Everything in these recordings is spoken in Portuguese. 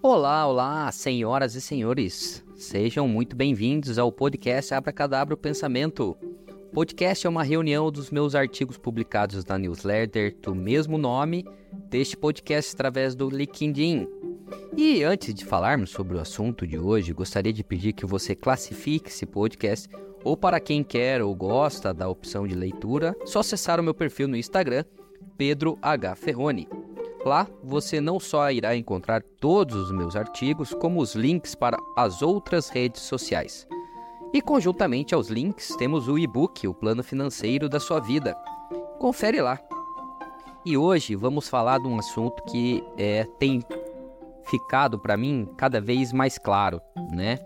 Olá, olá, senhoras e senhores. Sejam muito bem-vindos ao podcast Abracadabra o Pensamento. O podcast é uma reunião dos meus artigos publicados na newsletter do mesmo nome deste podcast através do LinkedIn. E antes de falarmos sobre o assunto de hoje, gostaria de pedir que você classifique esse podcast ou para quem quer ou gosta da opção de leitura, só acessar o meu perfil no Instagram, Pedro H. Ferroni. Lá você não só irá encontrar todos os meus artigos, como os links para as outras redes sociais. E conjuntamente aos links temos o e-book, o plano financeiro da sua vida. Confere lá. E hoje vamos falar de um assunto que é, tem ficado para mim cada vez mais claro, né?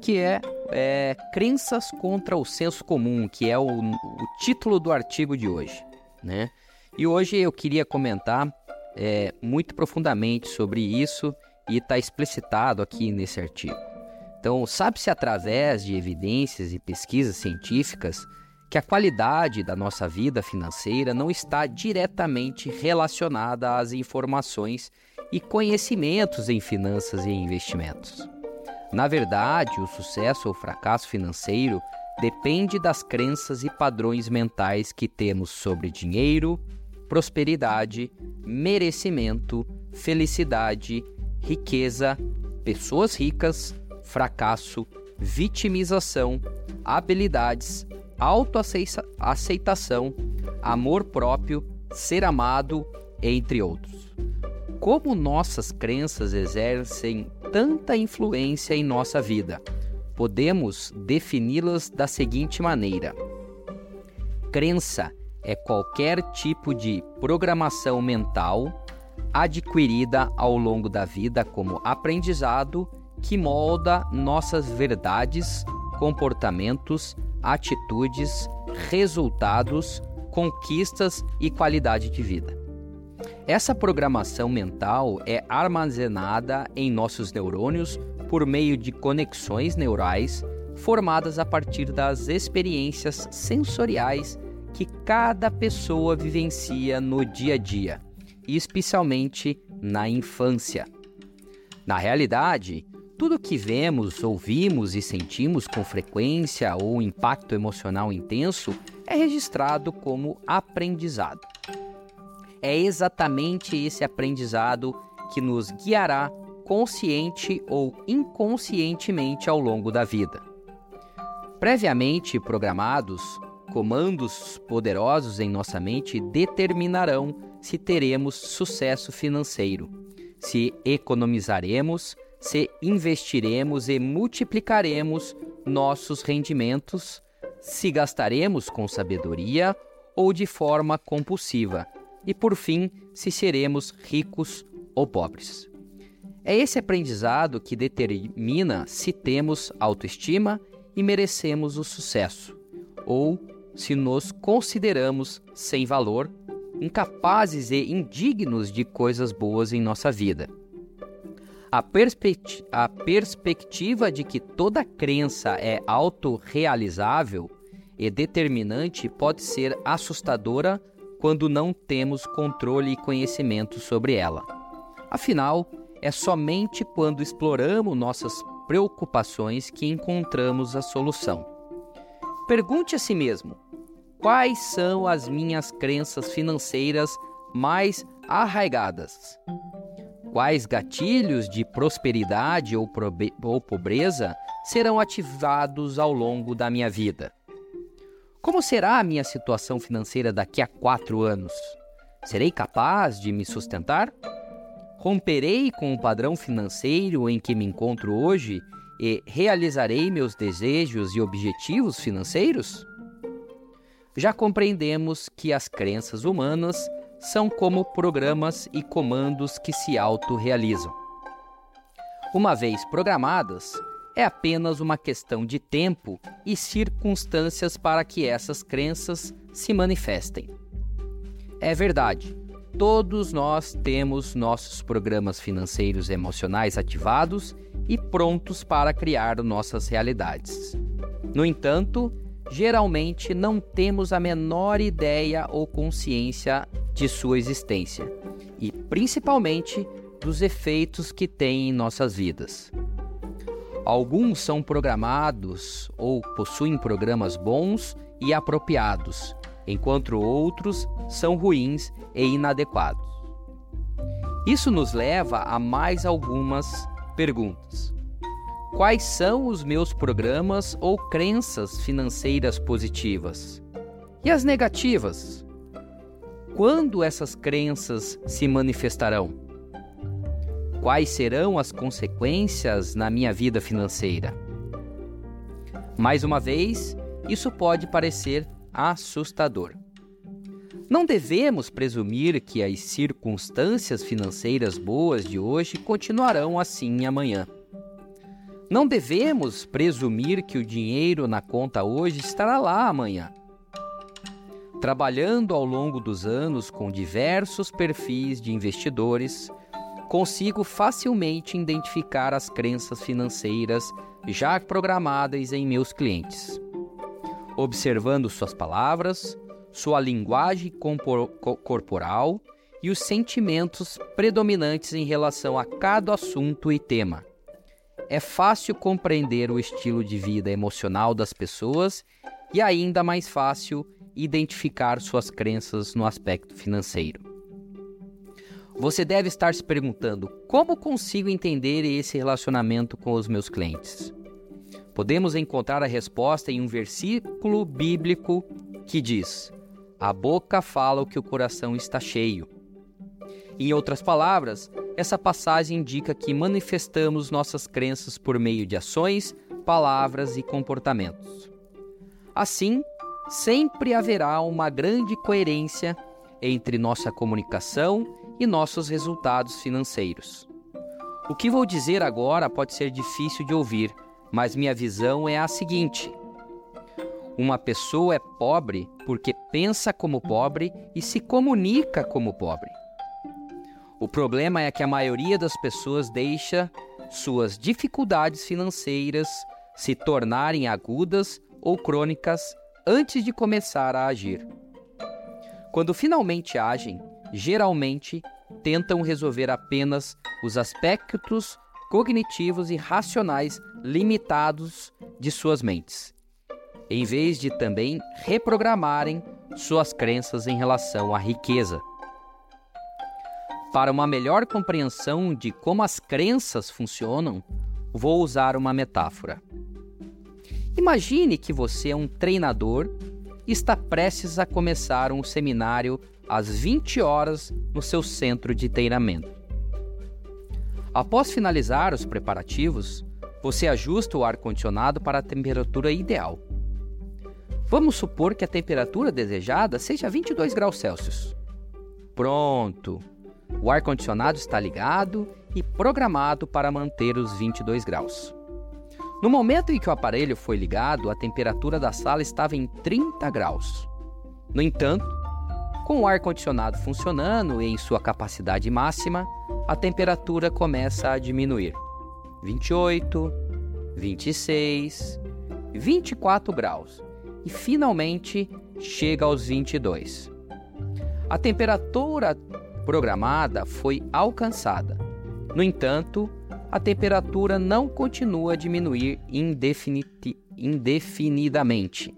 Que é, é, crenças contra o senso comum, que é o, o título do artigo de hoje, né? E hoje eu queria comentar é, muito profundamente sobre isso e está explicitado aqui nesse artigo. Então, sabe-se através de evidências e pesquisas científicas que a qualidade da nossa vida financeira não está diretamente relacionada às informações e conhecimentos em finanças e investimentos. Na verdade, o sucesso ou fracasso financeiro depende das crenças e padrões mentais que temos sobre dinheiro, prosperidade, merecimento, felicidade, riqueza, pessoas ricas, fracasso, vitimização, habilidades, autoaceitação, amor próprio, ser amado, entre outros. Como nossas crenças exercem tanta influência em nossa vida? Podemos defini-las da seguinte maneira: crença é qualquer tipo de programação mental adquirida ao longo da vida como aprendizado que molda nossas verdades, comportamentos, atitudes, resultados, conquistas e qualidade de vida. Essa programação mental é armazenada em nossos neurônios por meio de conexões neurais formadas a partir das experiências sensoriais que cada pessoa vivencia no dia a dia, especialmente na infância. Na realidade, tudo que vemos, ouvimos e sentimos com frequência ou impacto emocional intenso é registrado como aprendizado. É exatamente esse aprendizado que nos guiará consciente ou inconscientemente ao longo da vida. Previamente programados, comandos poderosos em nossa mente determinarão se teremos sucesso financeiro, se economizaremos, se investiremos e multiplicaremos nossos rendimentos, se gastaremos com sabedoria ou de forma compulsiva, e por fim, se seremos ricos ou pobres. É esse aprendizado que determina se temos autoestima e merecemos o sucesso, ou se nos consideramos sem valor, incapazes e indignos de coisas boas em nossa vida. A, a perspectiva de que toda crença é autorrealizável e determinante pode ser assustadora quando não temos controle e conhecimento sobre ela. Afinal, é somente quando exploramos nossas preocupações que encontramos a solução. Pergunte a si mesmo: quais são as minhas crenças financeiras mais arraigadas? Quais gatilhos de prosperidade ou, ou pobreza serão ativados ao longo da minha vida? Como será a minha situação financeira daqui a quatro anos? Serei capaz de me sustentar? Romperei com o padrão financeiro em que me encontro hoje e realizarei meus desejos e objetivos financeiros? Já compreendemos que as crenças humanas são como programas e comandos que se autorrealizam. Uma vez programadas, é apenas uma questão de tempo e circunstâncias para que essas crenças se manifestem. É verdade, todos nós temos nossos programas financeiros e emocionais ativados e prontos para criar nossas realidades. No entanto, geralmente não temos a menor ideia ou consciência de sua existência e, principalmente, dos efeitos que tem em nossas vidas. Alguns são programados ou possuem programas bons e apropriados, enquanto outros são ruins e inadequados. Isso nos leva a mais algumas perguntas. Quais são os meus programas ou crenças financeiras positivas? E as negativas? Quando essas crenças se manifestarão? Quais serão as consequências na minha vida financeira? Mais uma vez, isso pode parecer assustador. Não devemos presumir que as circunstâncias financeiras boas de hoje continuarão assim amanhã. Não devemos presumir que o dinheiro na conta hoje estará lá amanhã. Trabalhando ao longo dos anos com diversos perfis de investidores, consigo facilmente identificar as crenças financeiras já programadas em meus clientes. Observando suas palavras, sua linguagem corporal e os sentimentos predominantes em relação a cada assunto e tema. É fácil compreender o estilo de vida emocional das pessoas e ainda mais fácil identificar suas crenças no aspecto financeiro. Você deve estar se perguntando: como consigo entender esse relacionamento com os meus clientes? Podemos encontrar a resposta em um versículo bíblico que diz: a boca fala o que o coração está cheio. Em outras palavras, essa passagem indica que manifestamos nossas crenças por meio de ações, palavras e comportamentos. Assim, sempre haverá uma grande coerência entre nossa comunicação e nossos resultados financeiros. O que vou dizer agora pode ser difícil de ouvir, mas minha visão é a seguinte: uma pessoa é pobre porque pensa como pobre e se comunica como pobre. O problema é que a maioria das pessoas deixa suas dificuldades financeiras se tornarem agudas ou crônicas antes de começar a agir. Quando finalmente agem, geralmente tentam resolver apenas os aspectos cognitivos e racionais limitados de suas mentes em vez de também reprogramarem suas crenças em relação à riqueza. Para uma melhor compreensão de como as crenças funcionam, vou usar uma metáfora. Imagine que você é um treinador e está prestes a começar um seminário às 20 horas no seu centro de treinamento. Após finalizar os preparativos, você ajusta o ar-condicionado para a temperatura ideal Vamos supor que a temperatura desejada seja 22 graus Celsius. Pronto! O ar-condicionado está ligado e programado para manter os 22 graus. No momento em que o aparelho foi ligado, a temperatura da sala estava em 30 graus. No entanto, com o ar-condicionado funcionando em sua capacidade máxima, a temperatura começa a diminuir. 28, 26, 24 graus e finalmente chega aos 22. A temperatura programada foi alcançada. No entanto, a temperatura não continua a diminuir indefinidamente.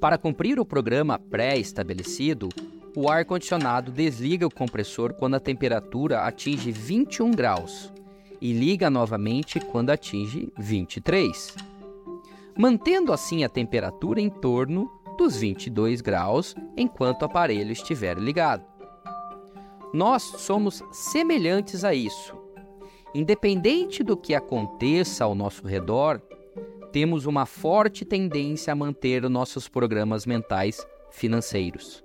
Para cumprir o programa pré-estabelecido, o ar-condicionado desliga o compressor quando a temperatura atinge 21 graus e liga novamente quando atinge 23 mantendo assim a temperatura em torno dos 22 graus enquanto o aparelho estiver ligado. Nós somos semelhantes a isso. Independente do que aconteça ao nosso redor, temos uma forte tendência a manter nossos programas mentais financeiros.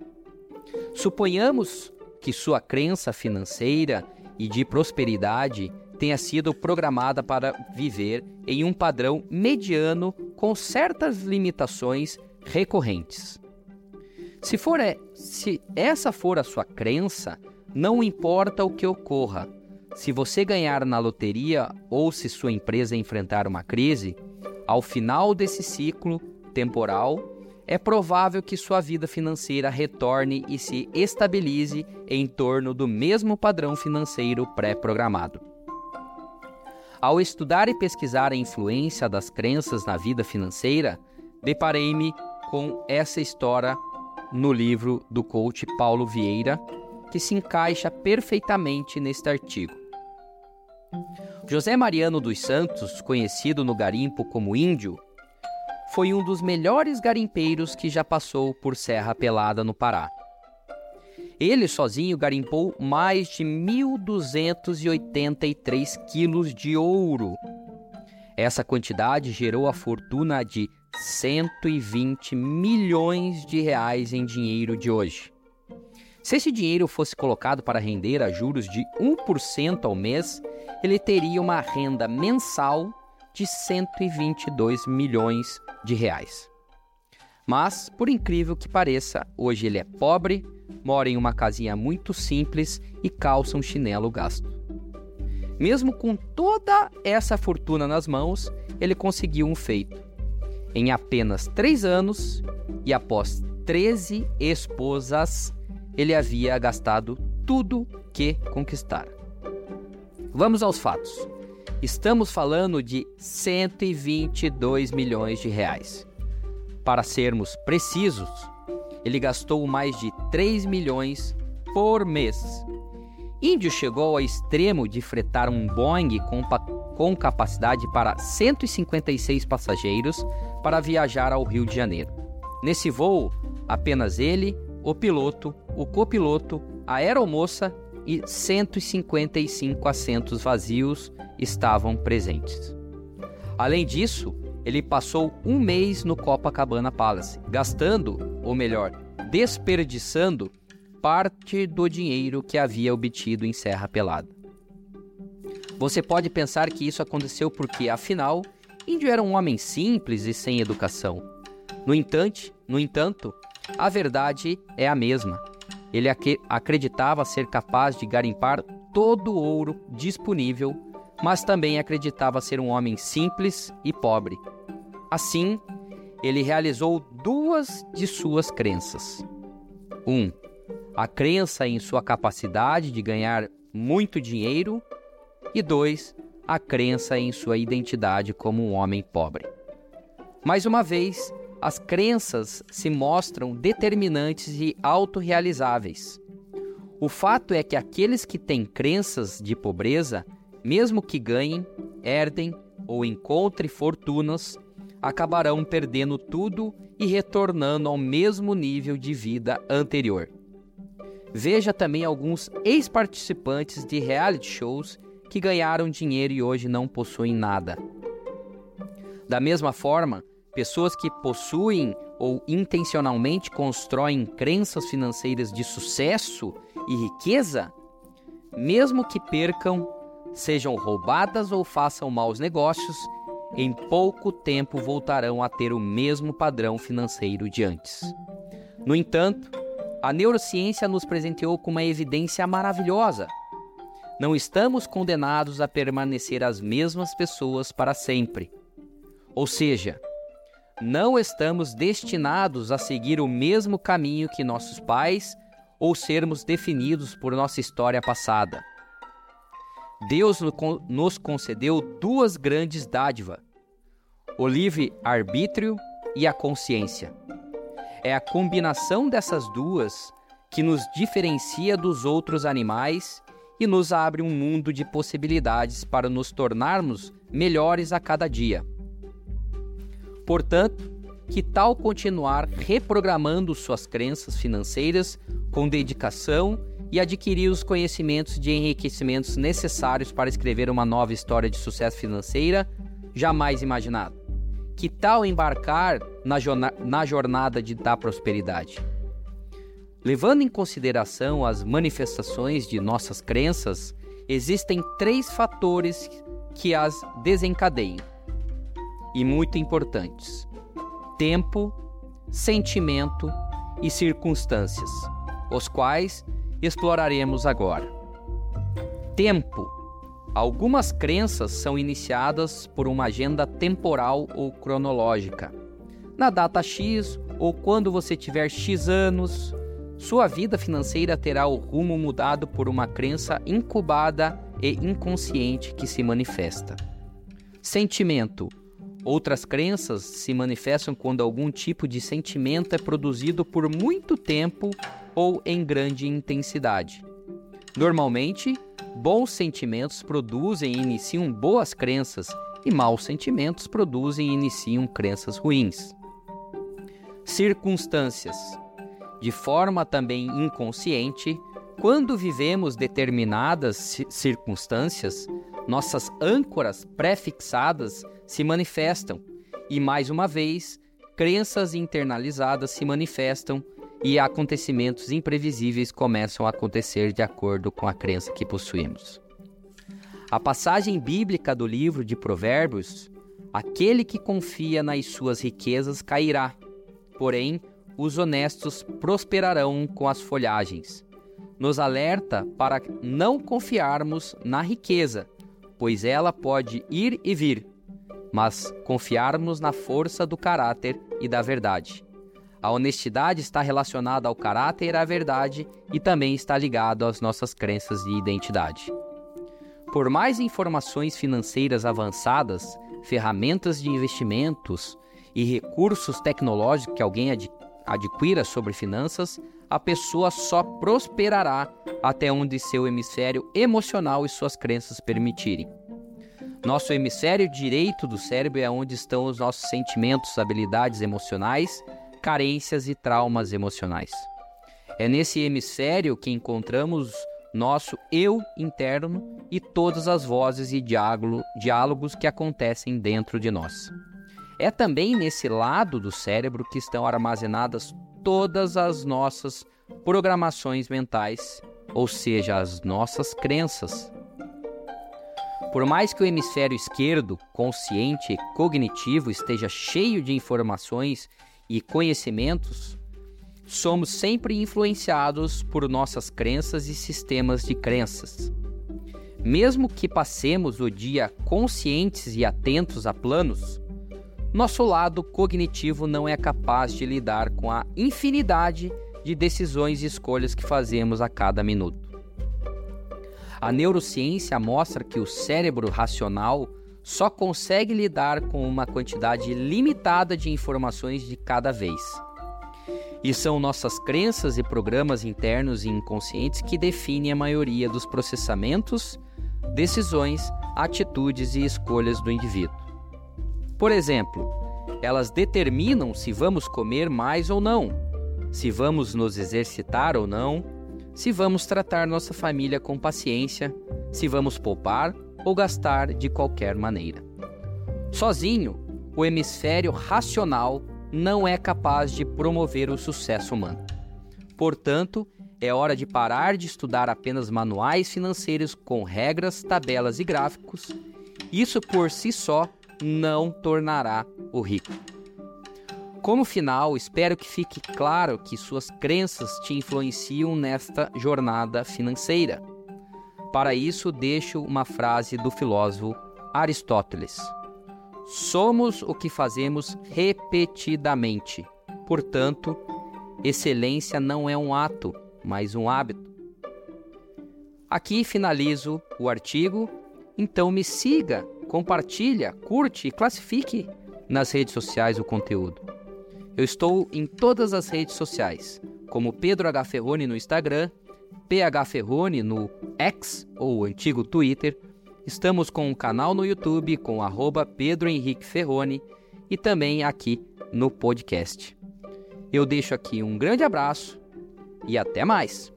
Suponhamos que sua crença financeira e de prosperidade tenha sido programada para viver em um padrão mediano com certas limitações recorrentes. Se, for, se essa for a sua crença, não importa o que ocorra. Se você ganhar na loteria ou se sua empresa enfrentar uma crise, ao final desse ciclo temporal, é provável que sua vida financeira retorne e se estabilize em torno do mesmo padrão financeiro pré-programado. Ao estudar e pesquisar a influência das crenças na vida financeira, deparei-me com essa história no livro do coach Paulo Vieira, que se encaixa perfeitamente neste artigo. José Mariano dos Santos, conhecido no garimpo como Índio, foi um dos melhores garimpeiros que já passou por Serra Pelada, no Pará. Ele sozinho garimpou mais de 1.283 quilos de ouro. Essa quantidade gerou a fortuna de 120 milhões de reais em dinheiro de hoje. Se esse dinheiro fosse colocado para render a juros de 1% ao mês, ele teria uma renda mensal de 122 milhões de reais. Mas, por incrível que pareça, hoje ele é pobre, mora em uma casinha muito simples e calça um chinelo gasto. Mesmo com toda essa fortuna nas mãos, ele conseguiu um feito. Em apenas três anos e após 13 esposas, ele havia gastado tudo que conquistara. Vamos aos fatos. Estamos falando de 122 milhões de reais. Para sermos precisos, ele gastou mais de 3 milhões por mês. Índio chegou ao extremo de fretar um Boeing com, com capacidade para 156 passageiros para viajar ao Rio de Janeiro. Nesse voo, apenas ele, o piloto, o copiloto, a aeromoça e 155 assentos vazios estavam presentes. Além disso, ele passou um mês no Copacabana Palace, gastando, ou melhor, desperdiçando parte do dinheiro que havia obtido em Serra Pelada. Você pode pensar que isso aconteceu porque, afinal, Índio era um homem simples e sem educação. No entanto, no entanto, a verdade é a mesma. Ele acreditava ser capaz de garimpar todo o ouro disponível, mas também acreditava ser um homem simples e pobre. Assim, ele realizou duas de suas crenças. 1. Um, a crença em sua capacidade de ganhar muito dinheiro. E 2. A crença em sua identidade como um homem pobre. Mais uma vez, as crenças se mostram determinantes e autorrealizáveis. O fato é que aqueles que têm crenças de pobreza, mesmo que ganhem, herdem ou encontrem fortunas, acabarão perdendo tudo e retornando ao mesmo nível de vida anterior. Veja também alguns ex-participantes de reality shows que ganharam dinheiro e hoje não possuem nada. Da mesma forma, pessoas que possuem ou intencionalmente constroem crenças financeiras de sucesso e riqueza, mesmo que percam, sejam roubadas ou façam maus negócios, em pouco tempo voltarão a ter o mesmo padrão financeiro de antes. No entanto, a neurociência nos presenteou com uma evidência maravilhosa. Não estamos condenados a permanecer as mesmas pessoas para sempre. Ou seja, não estamos destinados a seguir o mesmo caminho que nossos pais ou sermos definidos por nossa história passada. Deus nos concedeu duas grandes dádivas: o livre-arbítrio e a consciência. É a combinação dessas duas que nos diferencia dos outros animais e nos abre um mundo de possibilidades para nos tornarmos melhores a cada dia. Portanto, que tal continuar reprogramando suas crenças financeiras com dedicação e adquirir os conhecimentos de enriquecimentos necessários para escrever uma nova história de sucesso financeira jamais imaginado? Que tal embarcar na, na jornada de, da prosperidade? Levando em consideração as manifestações de nossas crenças, existem três fatores que as desencadeiam e muito importantes: tempo, sentimento e circunstâncias, os quais exploraremos agora. Tempo. Algumas crenças são iniciadas por uma agenda temporal ou cronológica. Na data X, ou quando você tiver X anos, sua vida financeira terá o rumo mudado por uma crença incubada e inconsciente que se manifesta. Sentimento. Outras crenças se manifestam quando algum tipo de sentimento é produzido por muito tempo ou em grande intensidade. Normalmente, bons sentimentos produzem e iniciam boas crenças, e maus sentimentos produzem e iniciam crenças ruins. Circunstâncias. De forma também inconsciente, quando vivemos determinadas circunstâncias, nossas âncoras pré-fixadas se manifestam e, mais uma vez, crenças internalizadas se manifestam e acontecimentos imprevisíveis começam a acontecer de acordo com a crença que possuímos. A passagem bíblica do livro de Provérbios: aquele que confia nas suas riquezas cairá, porém os honestos prosperarão com as folhagens. Nos alerta para não confiarmos na riqueza, pois ela pode ir e vir, mas confiarmos na força do caráter e da verdade. A honestidade está relacionada ao caráter e à verdade e também está ligado às nossas crenças de identidade. Por mais informações financeiras avançadas, ferramentas de investimentos e recursos tecnológicos que alguém ad adquira sobre finanças, a pessoa só prosperará até onde seu hemisfério emocional e suas crenças permitirem. Nosso hemisfério direito do cérebro é onde estão os nossos sentimentos, habilidades emocionais, carências e traumas emocionais. É nesse hemisfério que encontramos nosso eu interno e todas as vozes e diálogos que acontecem dentro de nós. É também nesse lado do cérebro que estão armazenadas todas as nossas programações mentais, ou seja, as nossas crenças, por mais que o hemisfério esquerdo, consciente e cognitivo, esteja cheio de informações e conhecimentos, somos sempre influenciados por nossas crenças e sistemas de crenças. Mesmo que passemos o dia conscientes e atentos a planos, nosso lado cognitivo não é capaz de lidar com a infinidade de decisões e escolhas que fazemos a cada minuto. A neurociência mostra que o cérebro racional só consegue lidar com uma quantidade limitada de informações de cada vez. E são nossas crenças e programas internos e inconscientes que definem a maioria dos processamentos, decisões, atitudes e escolhas do indivíduo. Por exemplo, elas determinam se vamos comer mais ou não, se vamos nos exercitar ou não, se vamos tratar nossa família com paciência, se vamos poupar ou gastar de qualquer maneira. Sozinho, o hemisfério racional não é capaz de promover o sucesso humano. Portanto, é hora de parar de estudar apenas manuais financeiros com regras, tabelas e gráficos. Isso por si só não tornará o rico. Como final, espero que fique claro que suas crenças te influenciam nesta jornada financeira. Para isso, deixo uma frase do filósofo Aristóteles: Somos o que fazemos repetidamente. Portanto, excelência não é um ato, mas um hábito. Aqui finalizo o artigo, então me siga, compartilha, curte e classifique nas redes sociais o conteúdo. Eu estou em todas as redes sociais, como Pedro H. Ferroni no Instagram, PH Ferroni no X ou antigo Twitter. Estamos com um canal no YouTube com arroba Pedro Henrique e também aqui no podcast. Eu deixo aqui um grande abraço e até mais!